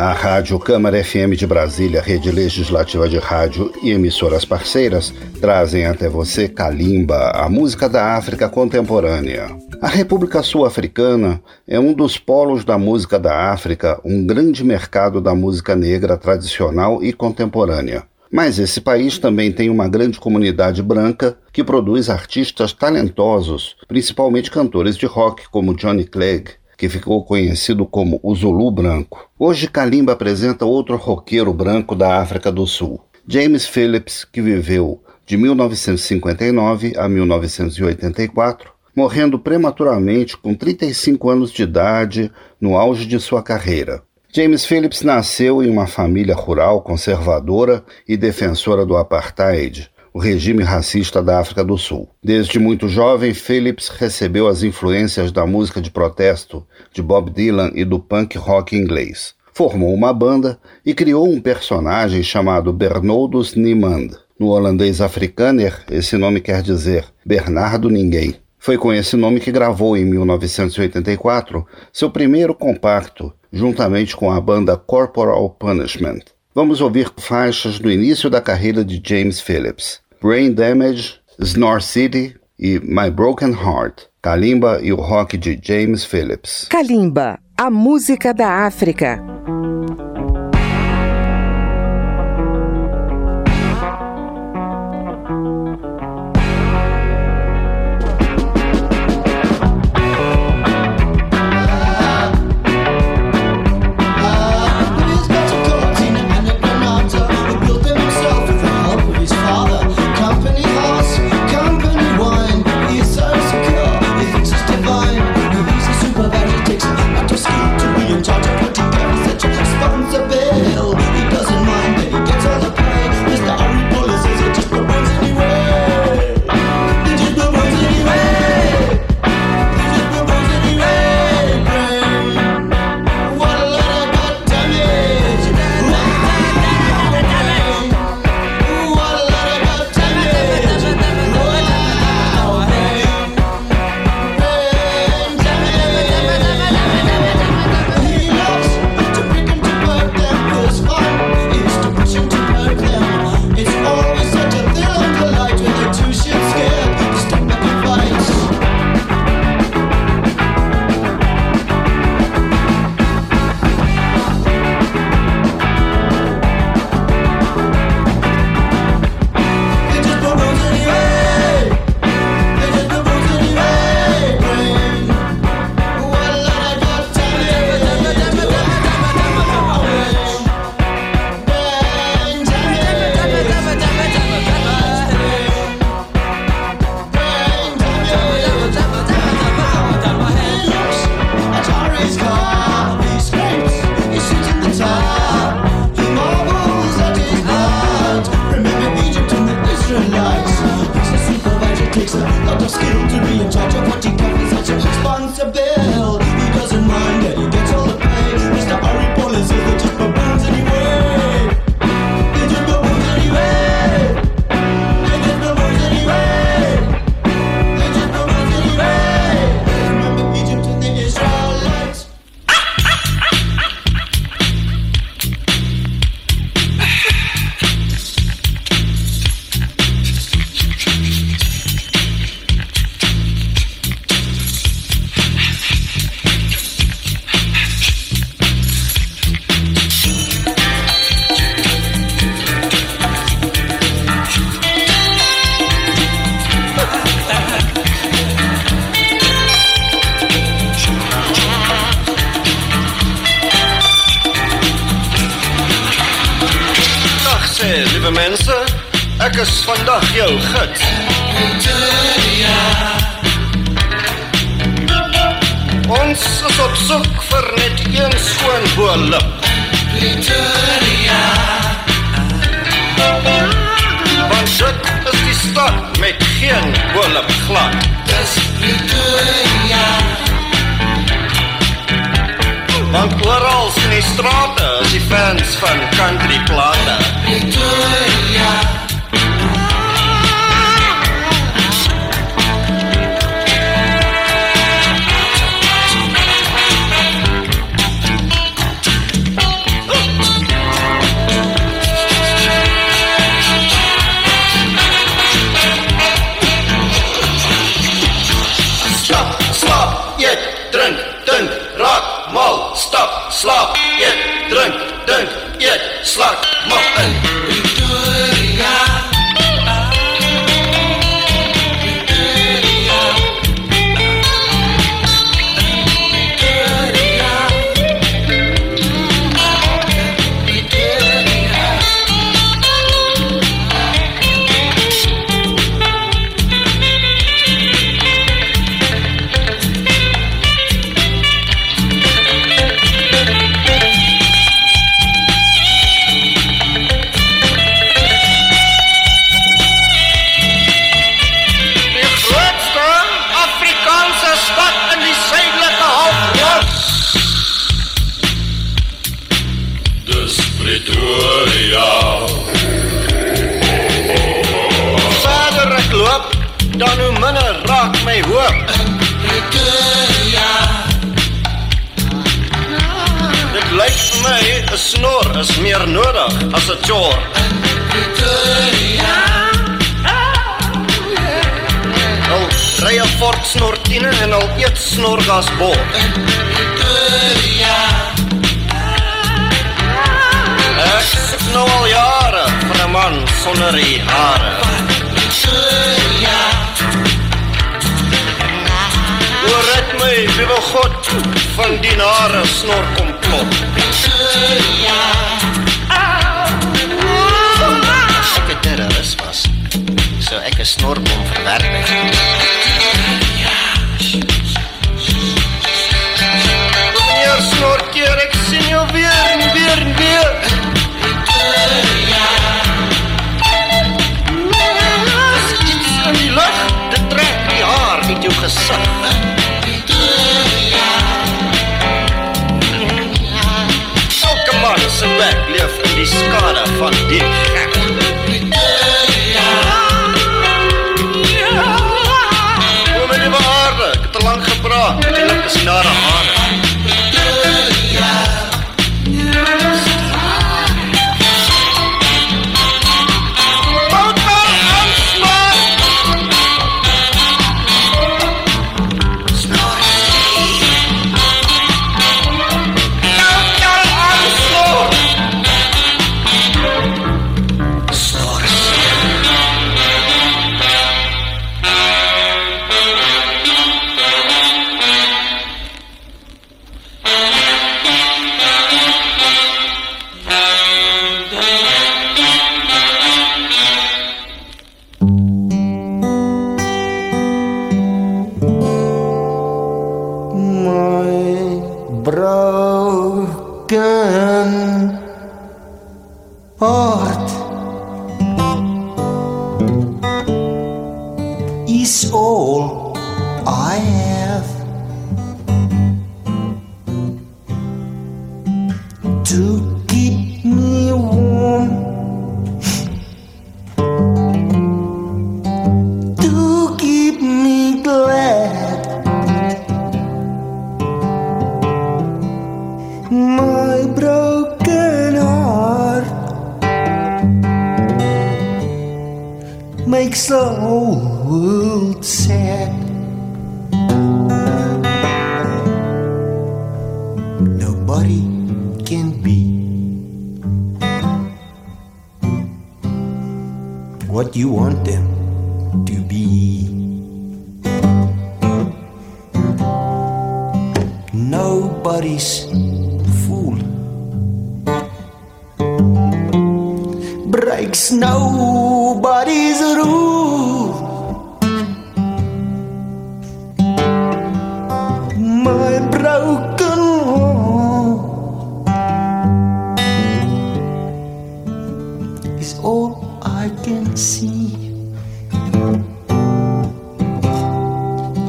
A Rádio Câmara FM de Brasília, rede legislativa de rádio e emissoras parceiras trazem até você Kalimba, a música da África contemporânea. A República Sul-Africana é um dos polos da música da África, um grande mercado da música negra tradicional e contemporânea. Mas esse país também tem uma grande comunidade branca que produz artistas talentosos, principalmente cantores de rock como Johnny Clegg, que ficou conhecido como o Zulu Branco. Hoje Kalimba apresenta outro roqueiro branco da África do Sul, James Phillips, que viveu de 1959 a 1984, morrendo prematuramente com 35 anos de idade no auge de sua carreira. James Phillips nasceu em uma família rural conservadora e defensora do apartheid, o regime racista da África do Sul. Desde muito jovem, Phillips recebeu as influências da música de protesto de Bob Dylan e do punk rock inglês. Formou uma banda e criou um personagem chamado Bernardus Niemand. No holandês afrikaner, esse nome quer dizer Bernardo Ninguém. Foi com esse nome que gravou em 1984 seu primeiro compacto, juntamente com a banda Corporal Punishment. Vamos ouvir faixas do início da carreira de James Phillips: Brain Damage, Snore City e My Broken Heart. Kalimba e o rock de James Phillips. Kalimba, a música da África. Want oral in die strate is die fans van country plate. fort snortine en al eet snorgas bot. Pretoria. Ek soek nou al jare vir 'n man sonder die hare. Pretoria. Oor het my liewe God van die nare snor komplot. Pretoria. Ek het terroris was. So ek is snorbom verwerk. die skade van die gek.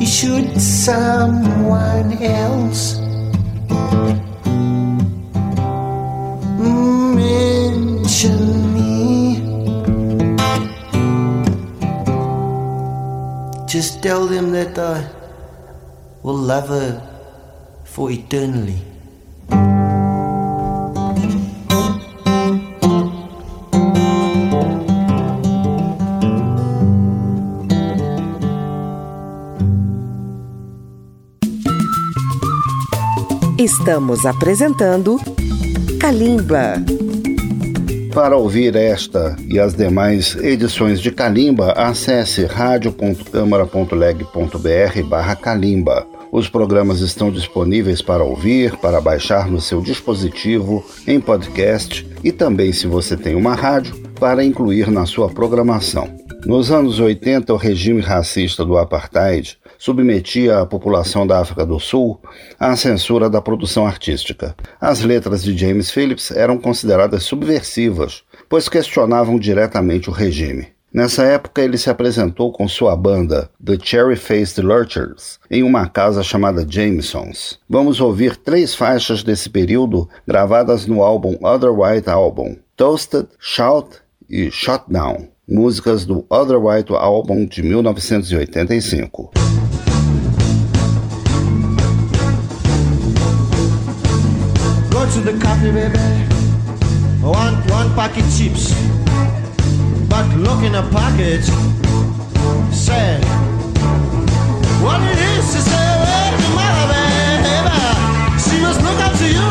should someone else mention me? Just tell them that I will love her for eternally. Estamos apresentando Kalimba. Para ouvir esta e as demais edições de Kalimba, acesse radio.câmara.leg.br barra Kalimba. Os programas estão disponíveis para ouvir, para baixar no seu dispositivo, em podcast e também, se você tem uma rádio, para incluir na sua programação. Nos anos 80, o regime racista do apartheid submetia a população da África do Sul à censura da produção artística. As letras de James Phillips eram consideradas subversivas, pois questionavam diretamente o regime. Nessa época, ele se apresentou com sua banda, The Cherry Faced Lurchers, em uma casa chamada Jamesons. Vamos ouvir três faixas desse período gravadas no álbum Other White Album: Toasted, Shout e Shutdown, músicas do Other White Album de 1985. To the coffee, baby. I want one, packet chips. but look in the pocket. Say, what it is to where's your mother, baby? She must look up to you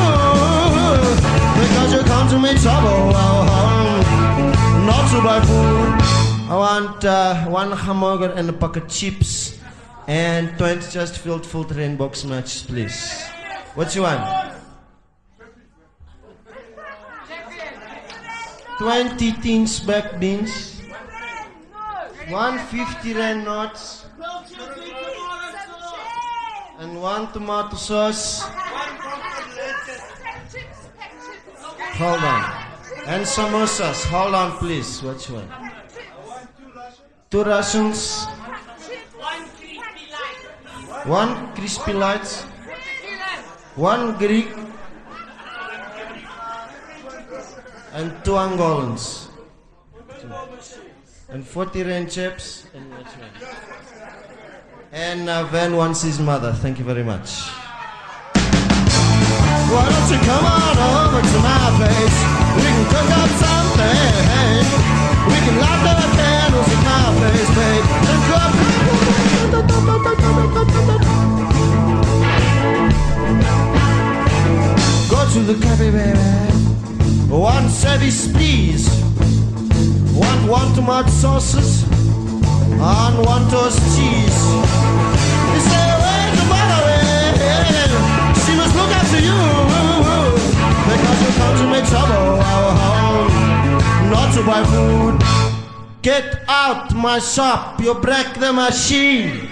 because you come to me trouble. Oh, not to buy food. I want uh, one hamburger and a packet chips and 20 just filled full train box matches, please. What you want? 20 tins back beans, 150 rand nuts, and one tomato sauce. Hold on. And samosas. Hold on, please. Which one? Two Russians. One crispy lights. One Greek. And two Angolans. And 40 rand chips. And, and uh, Van wants his mother. Thank you very much. Why don't you come on over to my place? We can cook up something. We can light the candles at my place, babe. And. Go to the cafe, baby. One service, please. One one tomato sauces and one toast cheese. Say, where's the mother? She must look after you because you come to make trouble. Not to buy food. Get out my shop, you break the machine.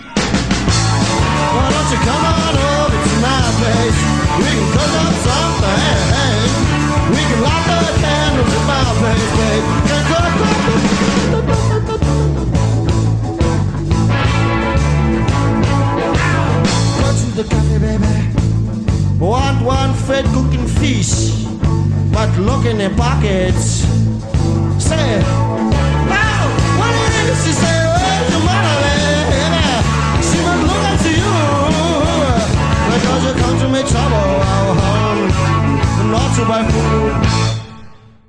Why don't you come on over to my place? Want one fed cooking fish, but look in their pockets. Say, now, what it is? She say, oh, where's your mother? She must look to you because you come to make trouble. Oh, oh not to buy food.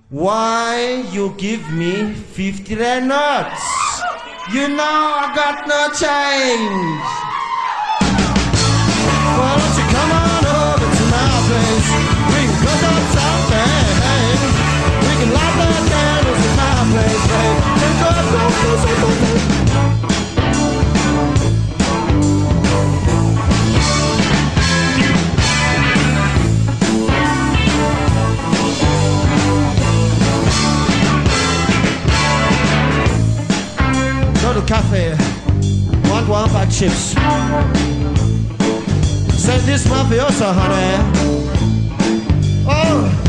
Why you give me 50 rand nuts? You know I got no change. Cafe. Want one pack chips. Send this mafioso, honey. Oh,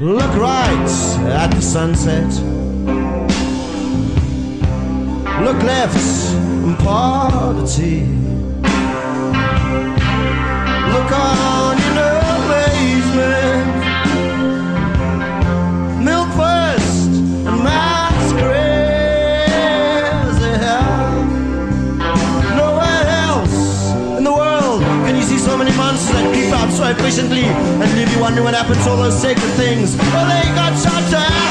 Look right at the sunset. Look left and pour the tea. recently and leave you wondering what happened to all those sacred things. Well, they got shot down.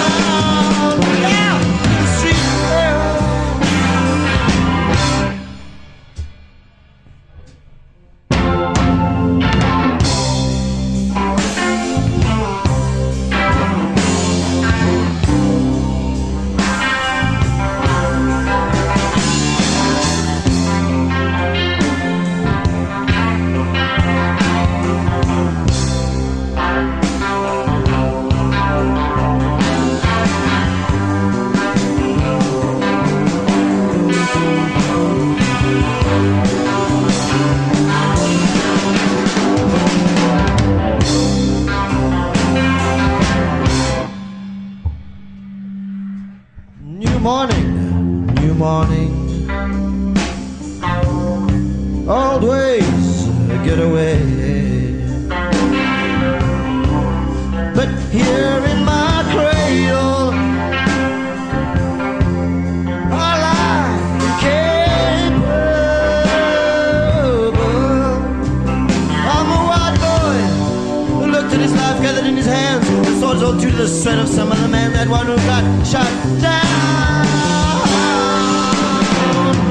The sweat of some other man. That one who got shot down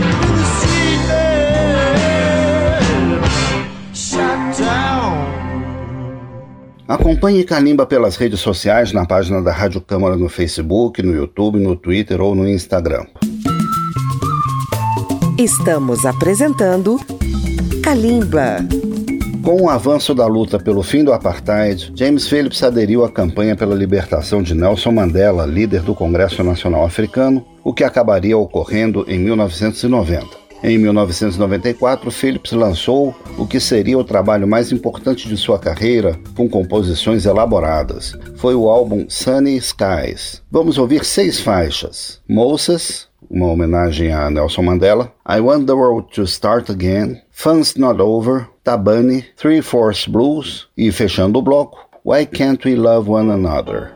in the street. Shot down. Acompanhe Kalimba pelas redes sociais na página da Rádio Câmara no Facebook, no YouTube, no Twitter ou no Instagram. Estamos apresentando Kalimba. Com o avanço da luta pelo fim do apartheid, James Phillips aderiu à campanha pela libertação de Nelson Mandela, líder do Congresso Nacional Africano, o que acabaria ocorrendo em 1990. Em 1994, Phillips lançou o que seria o trabalho mais importante de sua carreira, com composições elaboradas. Foi o álbum Sunny Skies. Vamos ouvir seis faixas: Moses, uma homenagem a Nelson Mandela, I Want the World to Start Again, Fun's Not Over, Tabani, Three Fourths Blues e, fechando o bloco, Why Can't We Love One Another?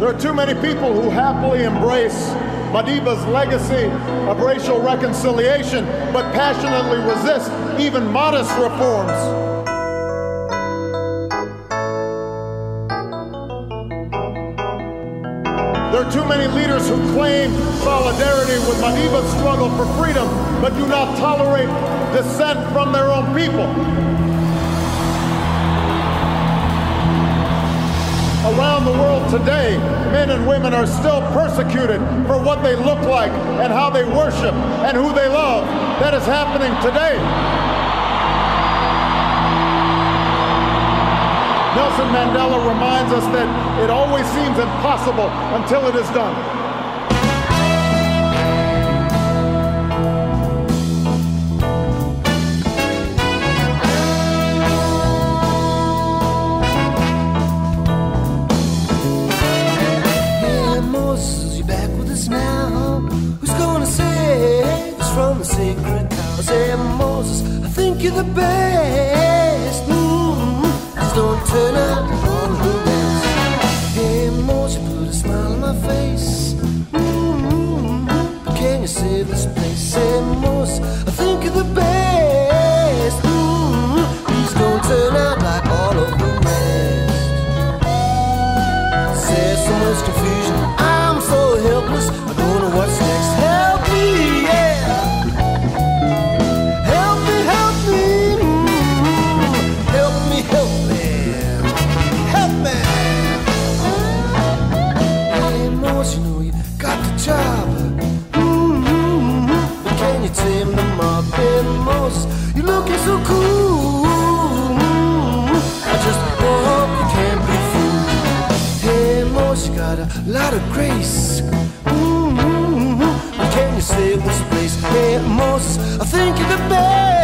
There are too many people who happily embrace Madiba's legacy of racial reconciliation, but passionately resist even modest reforms. There are too many leaders who claim solidarity with Madiba's struggle for freedom, but do not tolerate dissent from their own people. Around the world today, men and women are still persecuted for what they look like and how they worship and who they love. That is happening today. Nelson Mandela reminds us that it always seems impossible until it is done. From the sacred cow? Say, Moses, I think you're the best. You put a smile on my face. Mm, but can you save this place? Say, Moses, a lot of grace. Mm-hmm. Can you save this place? Hey, Morse, I think you're the best.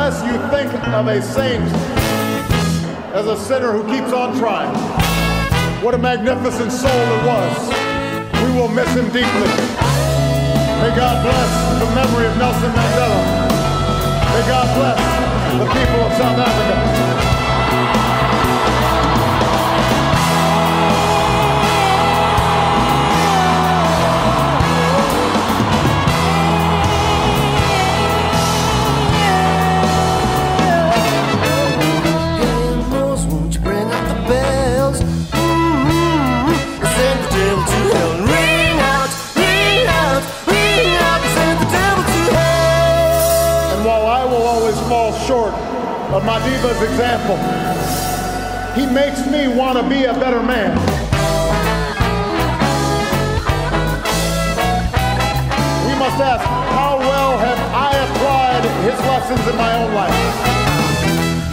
Unless you think of a saint as a sinner who keeps on trying. What a magnificent soul it was. We will miss him deeply. May God bless the memory of Nelson Mandela. May God bless the people of South Africa. Of Madiba's example. He makes me want to be a better man. We must ask, how well have I applied his lessons in my own life?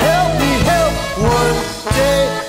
Help me help one day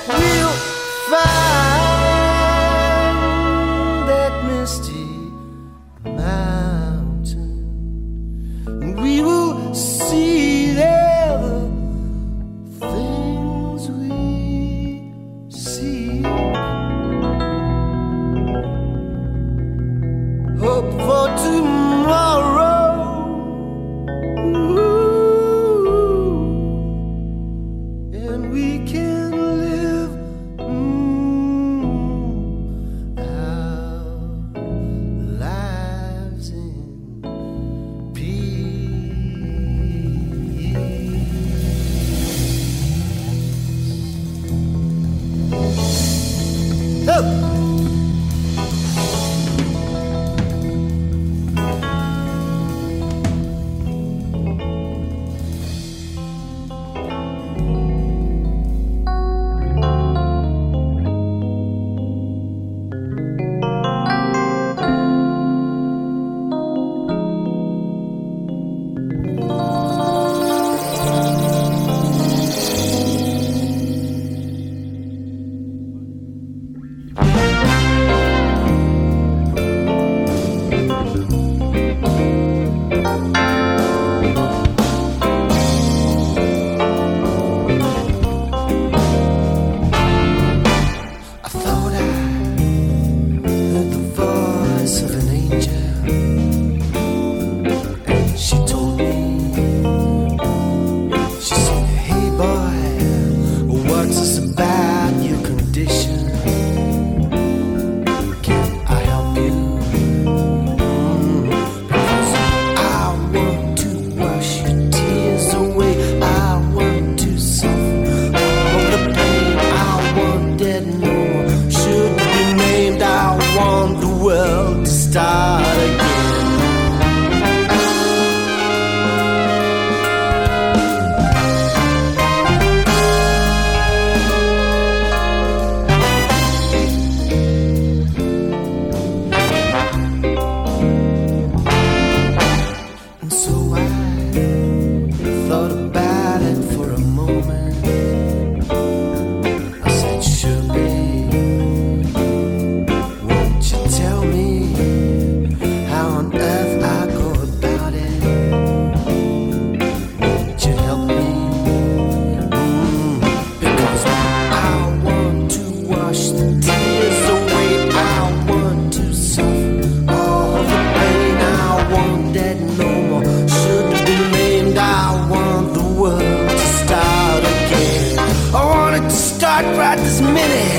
heart cried this minute.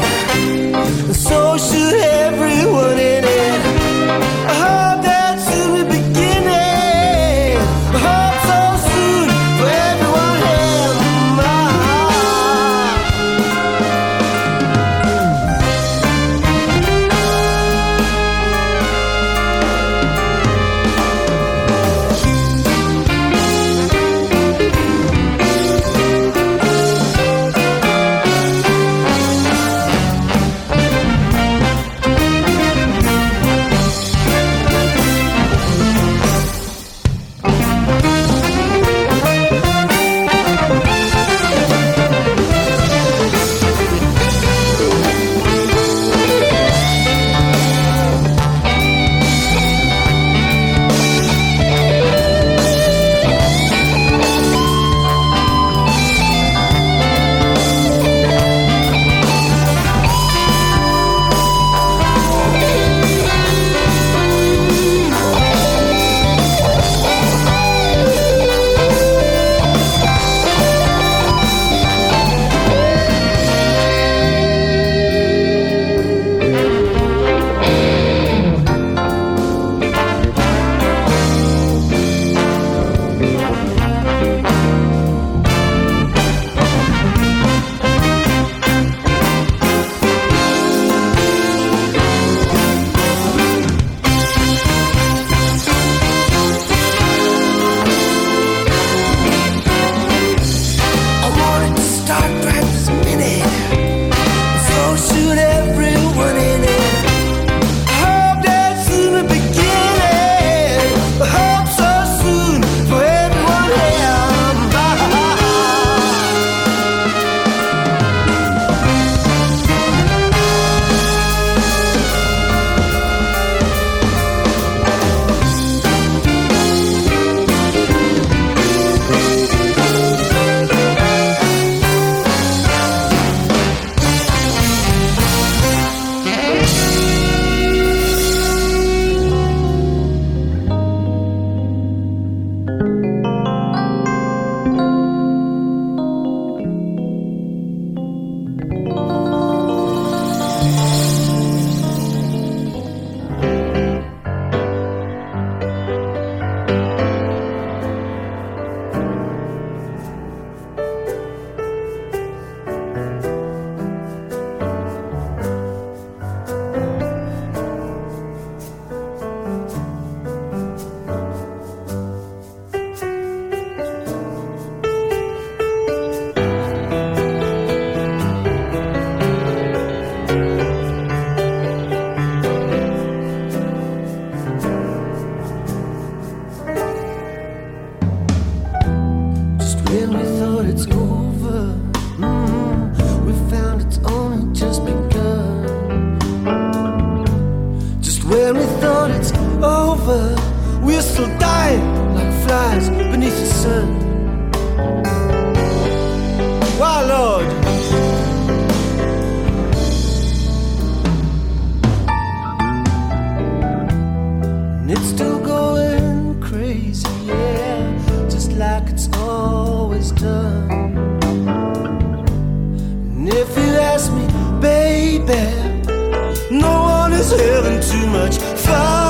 Over, we're still dying like flies beneath the sun. Why, Lord? It's still going crazy, yeah, just like it's always done. And if you ask me, baby, no one is having too much fun.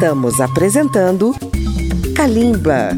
Estamos apresentando Kalimba.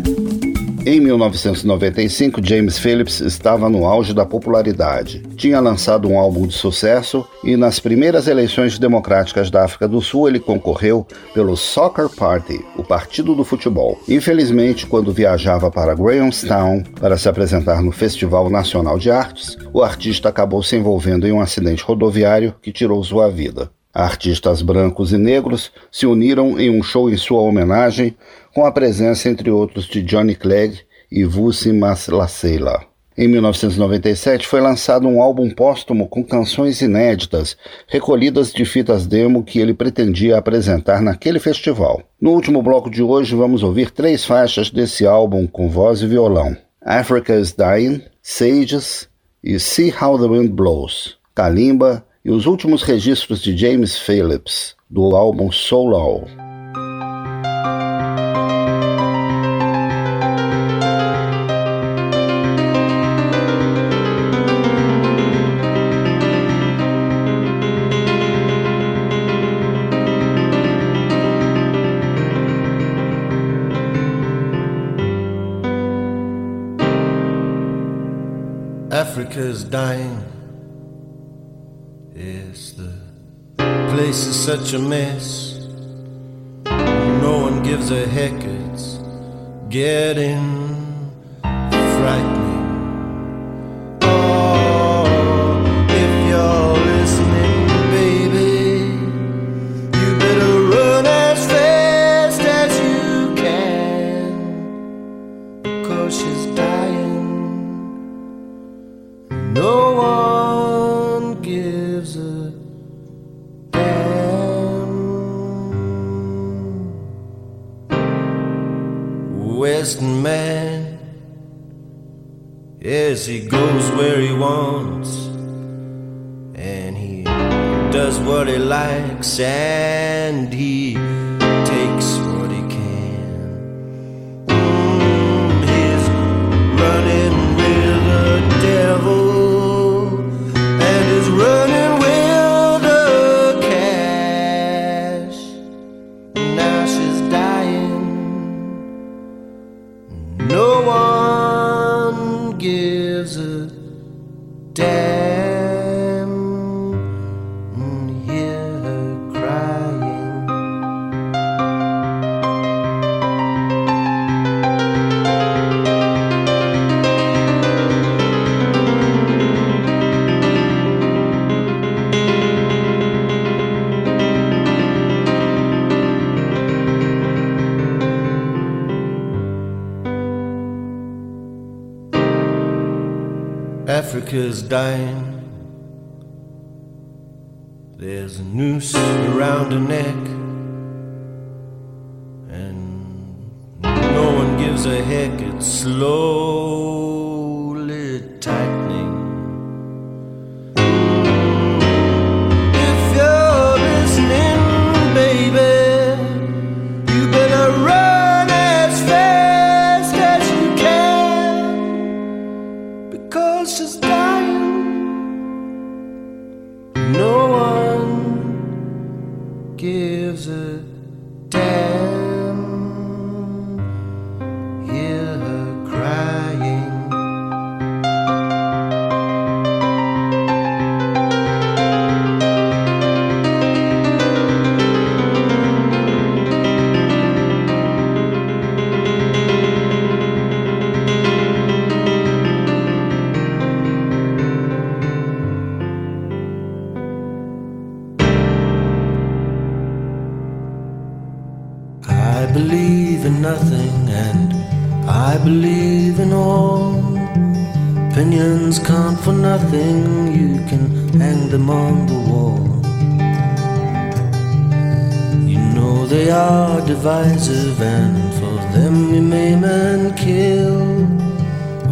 Em 1995, James Phillips estava no auge da popularidade. Tinha lançado um álbum de sucesso e, nas primeiras eleições democráticas da África do Sul, ele concorreu pelo Soccer Party, o partido do futebol. Infelizmente, quando viajava para Grahamstown para se apresentar no Festival Nacional de Artes, o artista acabou se envolvendo em um acidente rodoviário que tirou sua vida. Artistas brancos e negros se uniram em um show em sua homenagem, com a presença, entre outros, de Johnny Clegg e Vusi Maslasela. Em 1997 foi lançado um álbum póstumo com canções inéditas, recolhidas de fitas demo que ele pretendia apresentar naquele festival. No último bloco de hoje vamos ouvir três faixas desse álbum com voz e violão: Africa is Dying, Sages e See How the Wind Blows. Kalimba e os últimos registros de James Phillips, do álbum Solo. Africa is dying. Such a mess. No one gives a heck. It's getting Africa's dying. I believe in all. Opinions count for nothing, you can hang them on the wall. You know they are divisive, and for them we maim and kill.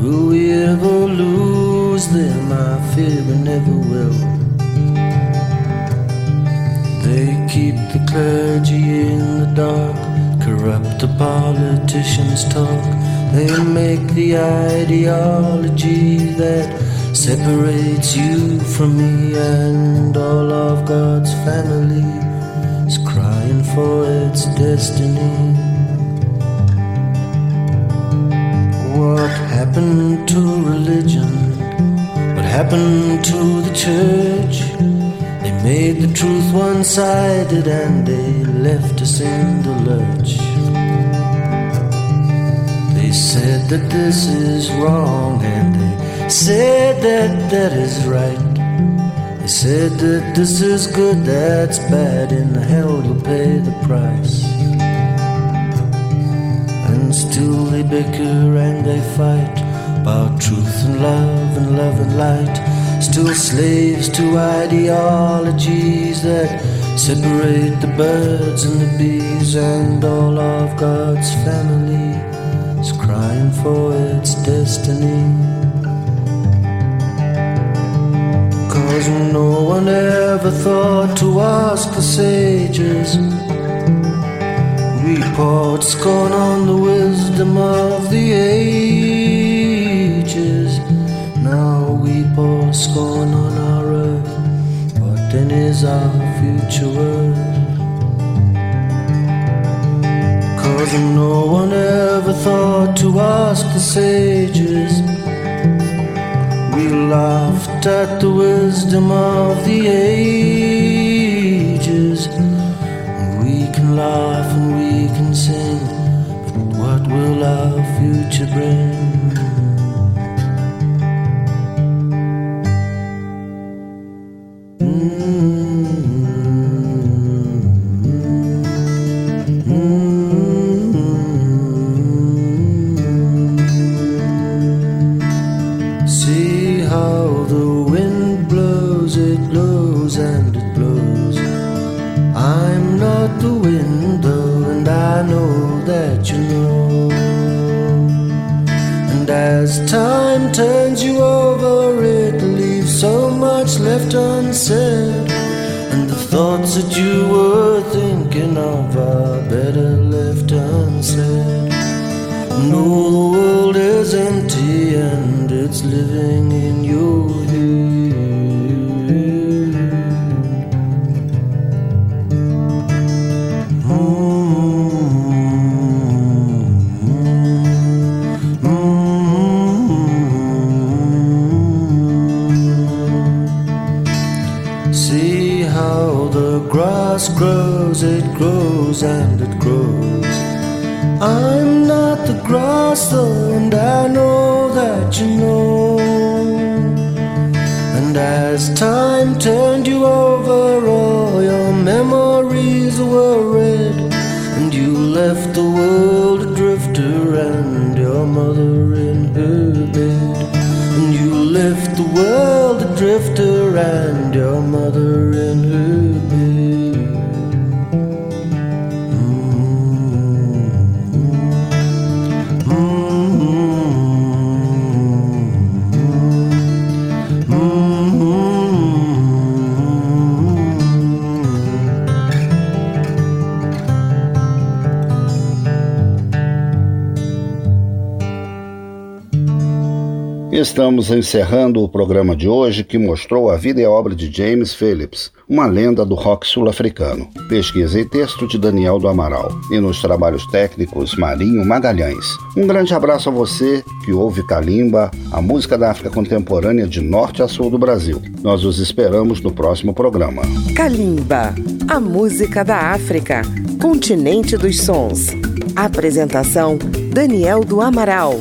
Will we ever lose them? I fear we never will. They keep the clergy in the dark, corrupt the politicians' talk. They make the ideology that separates you from me and all of God's family is crying for its destiny. What happened to religion? What happened to the church? They made the truth one sided and they left us in the lurch. They said that this is wrong and they said that that is right. They said that this is good, that's bad, and in hell you'll pay the price. And still they bicker and they fight about truth and love and love and light. Still slaves to ideologies that separate the birds and the bees, and all of God's family crying for its destiny. Cause no one ever thought to ask the sages. We poured scorn on the wisdom of the ages. Now we pour scorn on our earth. What then is our future worth? No one ever thought to ask the sages. We laughed at the wisdom of the ages. We can laugh and we can sing, but what will our future bring? Unsaid. And the thoughts that you grass grows, it grows and it grows. I'm not the grass though, and I know that you know. And as time turned you over, all your memories were red. And you left the world a drifter and your mother in her bed. And you left the world a drifter and your mother in her Estamos encerrando o programa de hoje que mostrou a vida e a obra de James Phillips, uma lenda do rock sul-africano. Pesquisa e texto de Daniel do Amaral. E nos trabalhos técnicos, Marinho Magalhães. Um grande abraço a você que ouve Kalimba, a música da África contemporânea de norte a sul do Brasil. Nós os esperamos no próximo programa. Kalimba, a música da África, continente dos sons. Apresentação: Daniel do Amaral.